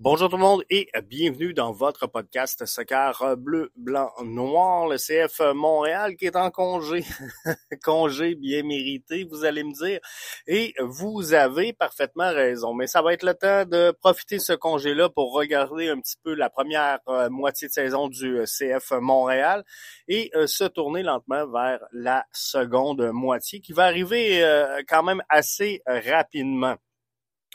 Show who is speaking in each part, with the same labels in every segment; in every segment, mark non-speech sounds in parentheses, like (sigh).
Speaker 1: Bonjour tout le monde et bienvenue dans votre podcast Soccer Bleu, Blanc, Noir. Le CF Montréal qui est en congé. (laughs) congé bien mérité, vous allez me dire. Et vous avez parfaitement raison. Mais ça va être le temps de profiter de ce congé-là pour regarder un petit peu la première euh, moitié de saison du CF Montréal et euh, se tourner lentement vers la seconde moitié qui va arriver euh, quand même assez rapidement.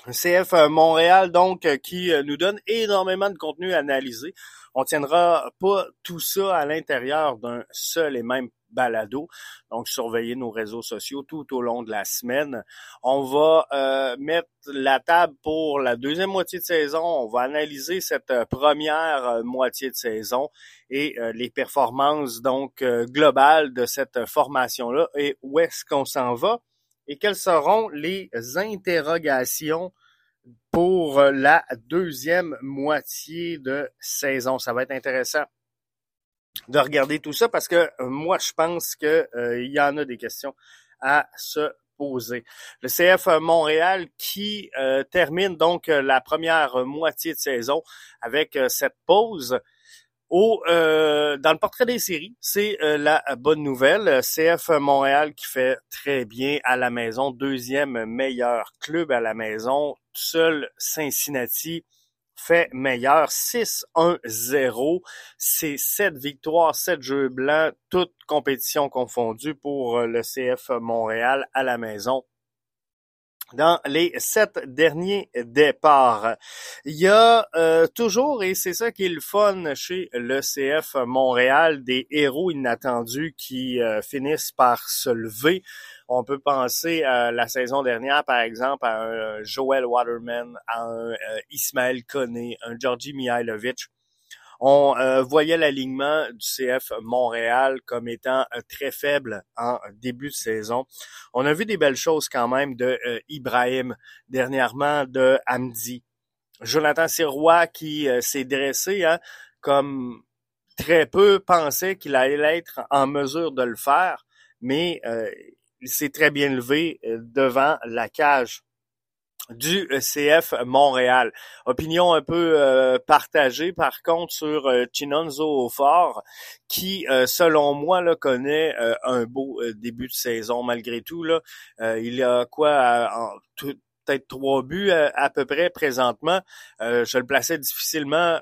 Speaker 1: CF Montréal, donc, qui nous donne énormément de contenu à analyser. On tiendra pas tout ça à l'intérieur d'un seul et même balado. Donc, surveillez nos réseaux sociaux tout au long de la semaine. On va euh, mettre la table pour la deuxième moitié de saison. On va analyser cette première moitié de saison et euh, les performances donc euh, globales de cette formation-là et où est-ce qu'on s'en va et quelles seront les interrogations pour la deuxième moitié de saison? Ça va être intéressant de regarder tout ça parce que moi, je pense qu'il euh, y en a des questions à se poser. Le CF Montréal qui euh, termine donc la première moitié de saison avec euh, cette pause au, euh, dans le portrait des séries, c'est euh, la bonne nouvelle. CF Montréal qui fait très bien à la maison, deuxième meilleur club à la maison. Seul Cincinnati fait meilleur, 6-1-0. C'est sept victoires, sept jeux blancs, toutes compétitions confondues pour euh, le CF Montréal à la maison dans les sept derniers départs. Il y a euh, toujours, et c'est ça qui est le fun chez le CF Montréal, des héros inattendus qui euh, finissent par se lever. On peut penser à la saison dernière, par exemple, à un Joel Waterman, à un euh, Ismaël Koné, un Georgi Mihailovic on euh, voyait l'alignement du CF Montréal comme étant euh, très faible en début de saison. On a vu des belles choses quand même de euh, Ibrahim, dernièrement de Hamdi. Jonathan Sirois qui s'est dressé hein, comme très peu pensait qu'il allait être en mesure de le faire, mais il s'est très bien levé devant la cage du CF Montréal. Opinion un peu euh, partagée par contre sur euh, Chinonzo Fort, qui euh, selon moi là, connaît un beau début de saison malgré tout. Là. il a quoi peut-être trois buts à, peu près présentement. je le plaçais difficilement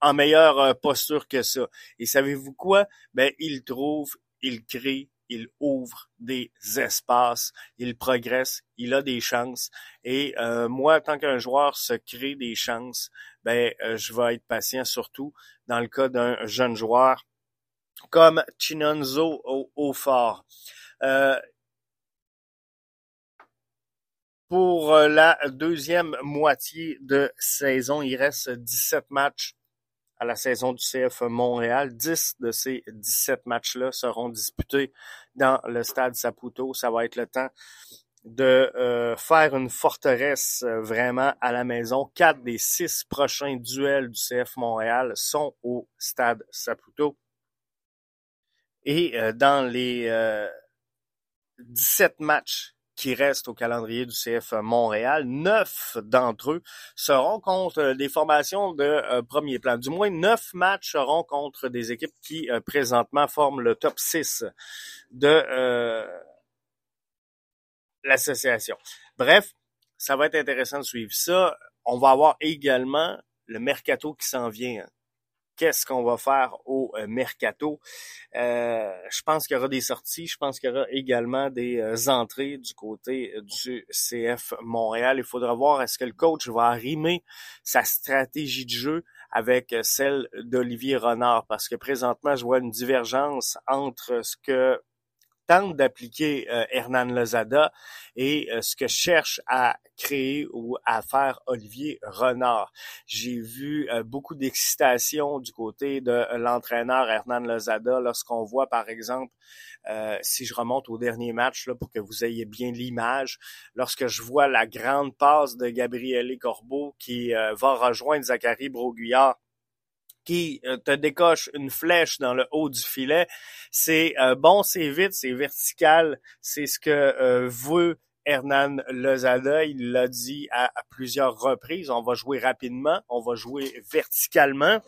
Speaker 1: en meilleure posture que ça. Et savez-vous quoi? Ben, il trouve, il crée, il ouvre des espaces, il progresse, il a des chances. Et euh, moi, tant qu'un joueur se crée des chances, ben euh, je vais être patient, surtout dans le cas d'un jeune joueur comme Chinonzo au, fort. Euh, pour la deuxième moitié de saison, il reste 17 matchs à la saison du CF Montréal. 10 de ces 17 matchs-là seront disputés dans le stade Saputo. Ça va être le temps de euh, faire une forteresse euh, vraiment à la maison. Quatre des six prochains duels du CF Montréal sont au stade Saputo. Et euh, dans les 17 matchs qui restent au calendrier du CF Montréal. Neuf d'entre eux seront contre des formations de euh, premier plan. Du moins, neuf matchs seront contre des équipes qui euh, présentement forment le top 6 de euh, l'association. Bref, ça va être intéressant de suivre ça. on va avoir également le mercato qui s'en vient. Qu'est-ce qu'on va faire au euh, mercato. Euh, je pense qu'il y aura des sorties, je pense qu'il y aura également des euh, entrées du côté du CF Montréal. Il faudra voir est-ce que le coach va arrimer sa stratégie de jeu avec celle d'Olivier Renard parce que présentement je vois une divergence entre ce que tente d'appliquer euh, Hernan Lozada et euh, ce que cherche à créer ou à faire Olivier Renard. J'ai vu euh, beaucoup d'excitation du côté de l'entraîneur Hernan Lozada lorsqu'on voit par exemple si je remonte au dernier match là, pour que vous ayez bien l'image, lorsque je vois la grande passe de Gabriele Corbeau qui va rejoindre Zachary Broguillard qui euh, te décoche une flèche dans le haut du filet. C'est euh, bon, c'est vite, c'est vertical, c'est ce que euh, veut Hernan Lozada. Il l'a dit à, plusieurs reprises. On va jouer rapidement, on va jouer verticalement,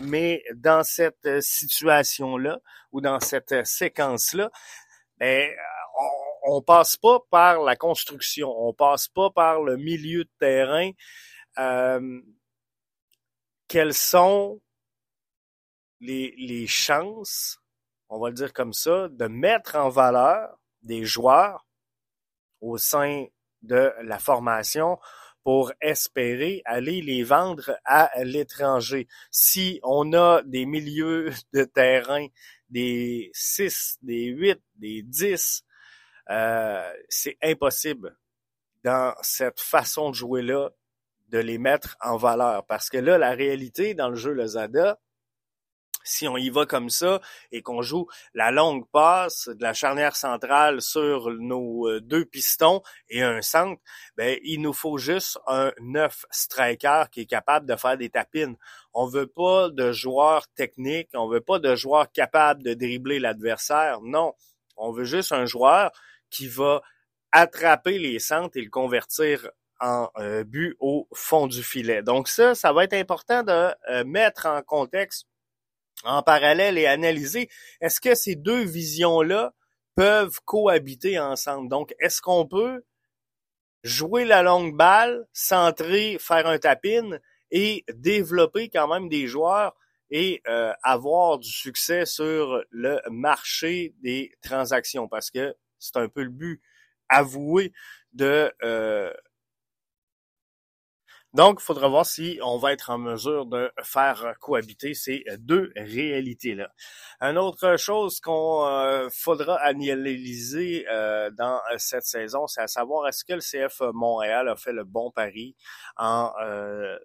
Speaker 1: mais dans cette situation-là ou dans cette séquence-là, ben, on, on passe pas par la construction, on passe pas par le milieu de terrain. Euh, quels sont les, chances, on va le dire comme ça, de mettre en valeur des joueurs au sein de la formation pour espérer aller les vendre à l'étranger. Si on a des milieux de terrain, des 6, des 8, des 10, euh, c'est impossible dans cette façon de jouer-là de les mettre en valeur. Parce que là, la réalité dans le jeu Lozada, si on y va comme ça et qu'on joue la longue passe de la charnière centrale sur nos euh, deux pistons et un centre, ben il nous faut juste un neuf striker qui est capable de faire des tapines. On veut pas de joueurs techniques, on veut pas de joueurs capables de dribbler l'adversaire. Non, on veut juste un joueur qui va attraper les centres et le convertir en euh, but au fond du filet. Donc ça, ça va être important de euh, mettre en contexte en parallèle et analyser est-ce que ces deux visions-là peuvent cohabiter ensemble? Donc, est-ce qu'on peut jouer la longue balle, centrer, faire un tapin et développer quand même des joueurs et euh, avoir du succès sur le marché des transactions? Parce que c'est un peu le but avoué de euh, donc, il faudra voir si on va être en mesure de faire cohabiter ces deux réalités-là. Une autre chose qu'on euh, faudra analyser euh, dans cette saison, c'est à savoir est-ce que le CF Montréal a fait le bon pari en euh,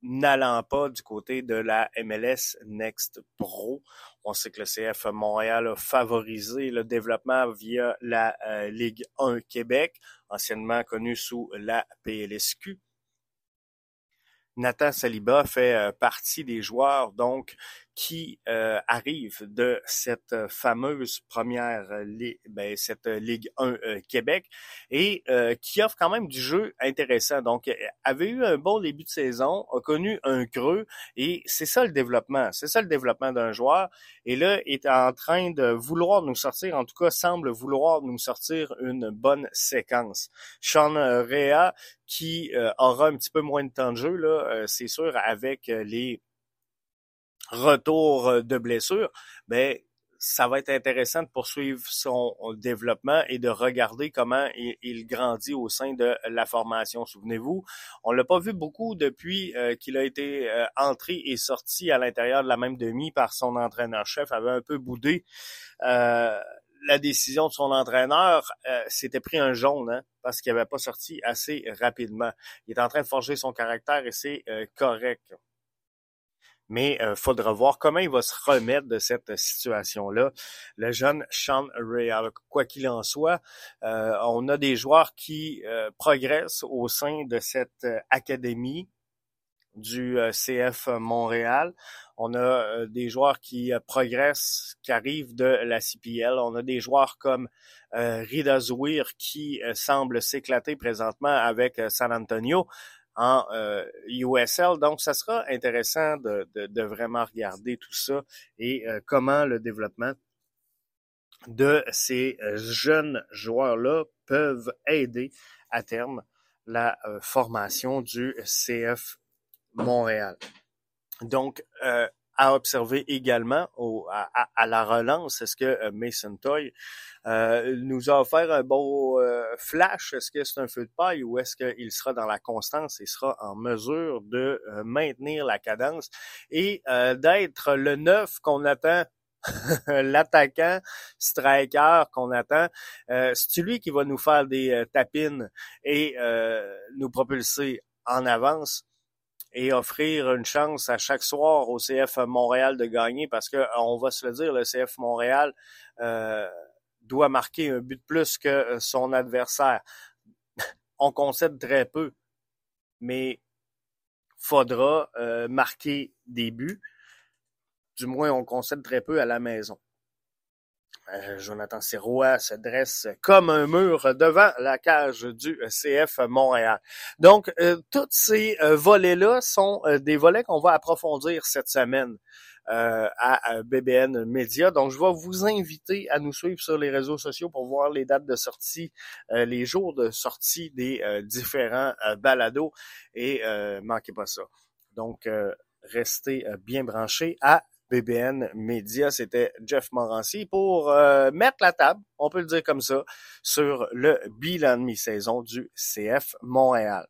Speaker 1: n'allant pas du côté de la MLS Next Pro? On sait que le CF Montréal a favorisé le développement via la Ligue 1 Québec, anciennement connue sous la PLSQ. Nathan Saliba fait euh, partie des joueurs donc qui euh, arrive de cette euh, fameuse première ligue, ben, cette Ligue 1 euh, Québec et qui offre quand même du jeu intéressant. Donc, avait eu un bon début de saison, a connu un creux et c'est ça le développement. C'est ça le développement d'un joueur. Et là, est en train de vouloir nous sortir, en tout cas semble vouloir nous sortir une bonne séquence. Sean Rea qui aura un petit peu moins de temps de jeu, là, c'est sûr, avec les retour euh, de blessure, ben ça va être intéressant de poursuivre son développement et de regarder comment il, grandit au sein de la formation. Souvenez-vous, on l'a pas vu beaucoup depuis euh, qu'il a été euh, entré et sorti à l'intérieur de la même demi par son entraîneur-chef, avait un peu boudé. la décision de son entraîneur, s'était pris un jaune hein, parce qu'il n'avait pas sorti assez rapidement. Il est en train de forger son caractère et c'est correct mais euh, faudra voir comment il va se remettre de cette situation-là. Le jeune Sean Ray, quoi qu'il en soit, euh, on a des joueurs qui euh, progressent au sein de cette académie du CF Montréal. On a des joueurs qui progressent, qui arrivent de la CPL. On a des joueurs comme Rida Zouir qui semble s'éclater présentement avec San Antonio en USL. Euh, Donc, ça sera intéressant de, vraiment regarder tout ça et euh, comment le développement de ces euh, jeunes joueurs-là peuvent aider à terme la formation du CF Montréal. Donc, à observer également à, la relance. Est-ce que euh, Mason Toy euh, nous a offert un beau euh, flash? Est-ce que c'est un feu de paille ou est-ce qu'il sera dans la constance et sera en mesure de maintenir la cadence et d'être le neuf qu'on attend? (laughs) L'attaquant striker qu'on attend, c'est lui qui va nous faire des tapines et nous propulser en avance? Et offrir une chance à chaque soir au CF Montréal de gagner parce que on va se le dire, le CF Montréal euh, doit marquer un but plus que son adversaire. (laughs) on concède très peu, mais faudra euh, marquer des buts. Du moins, on concède très peu à la maison. Euh, Jonathan Sirois se dresse comme un mur devant la cage du CF Montréal. Donc, euh, tous ces euh, volets-là sont des volets qu'on va approfondir cette semaine. à BBN Media. Donc, je vais vous inviter à nous suivre sur les réseaux sociaux pour voir les dates de sortie, les jours de sortie des différents balados et manquez pas ça. Donc, restez bien branchés à BBN Media, c'était Jeff Morancy pour euh, mettre la table, on peut le dire comme ça, sur le bilan de mi-saison du CF Montréal.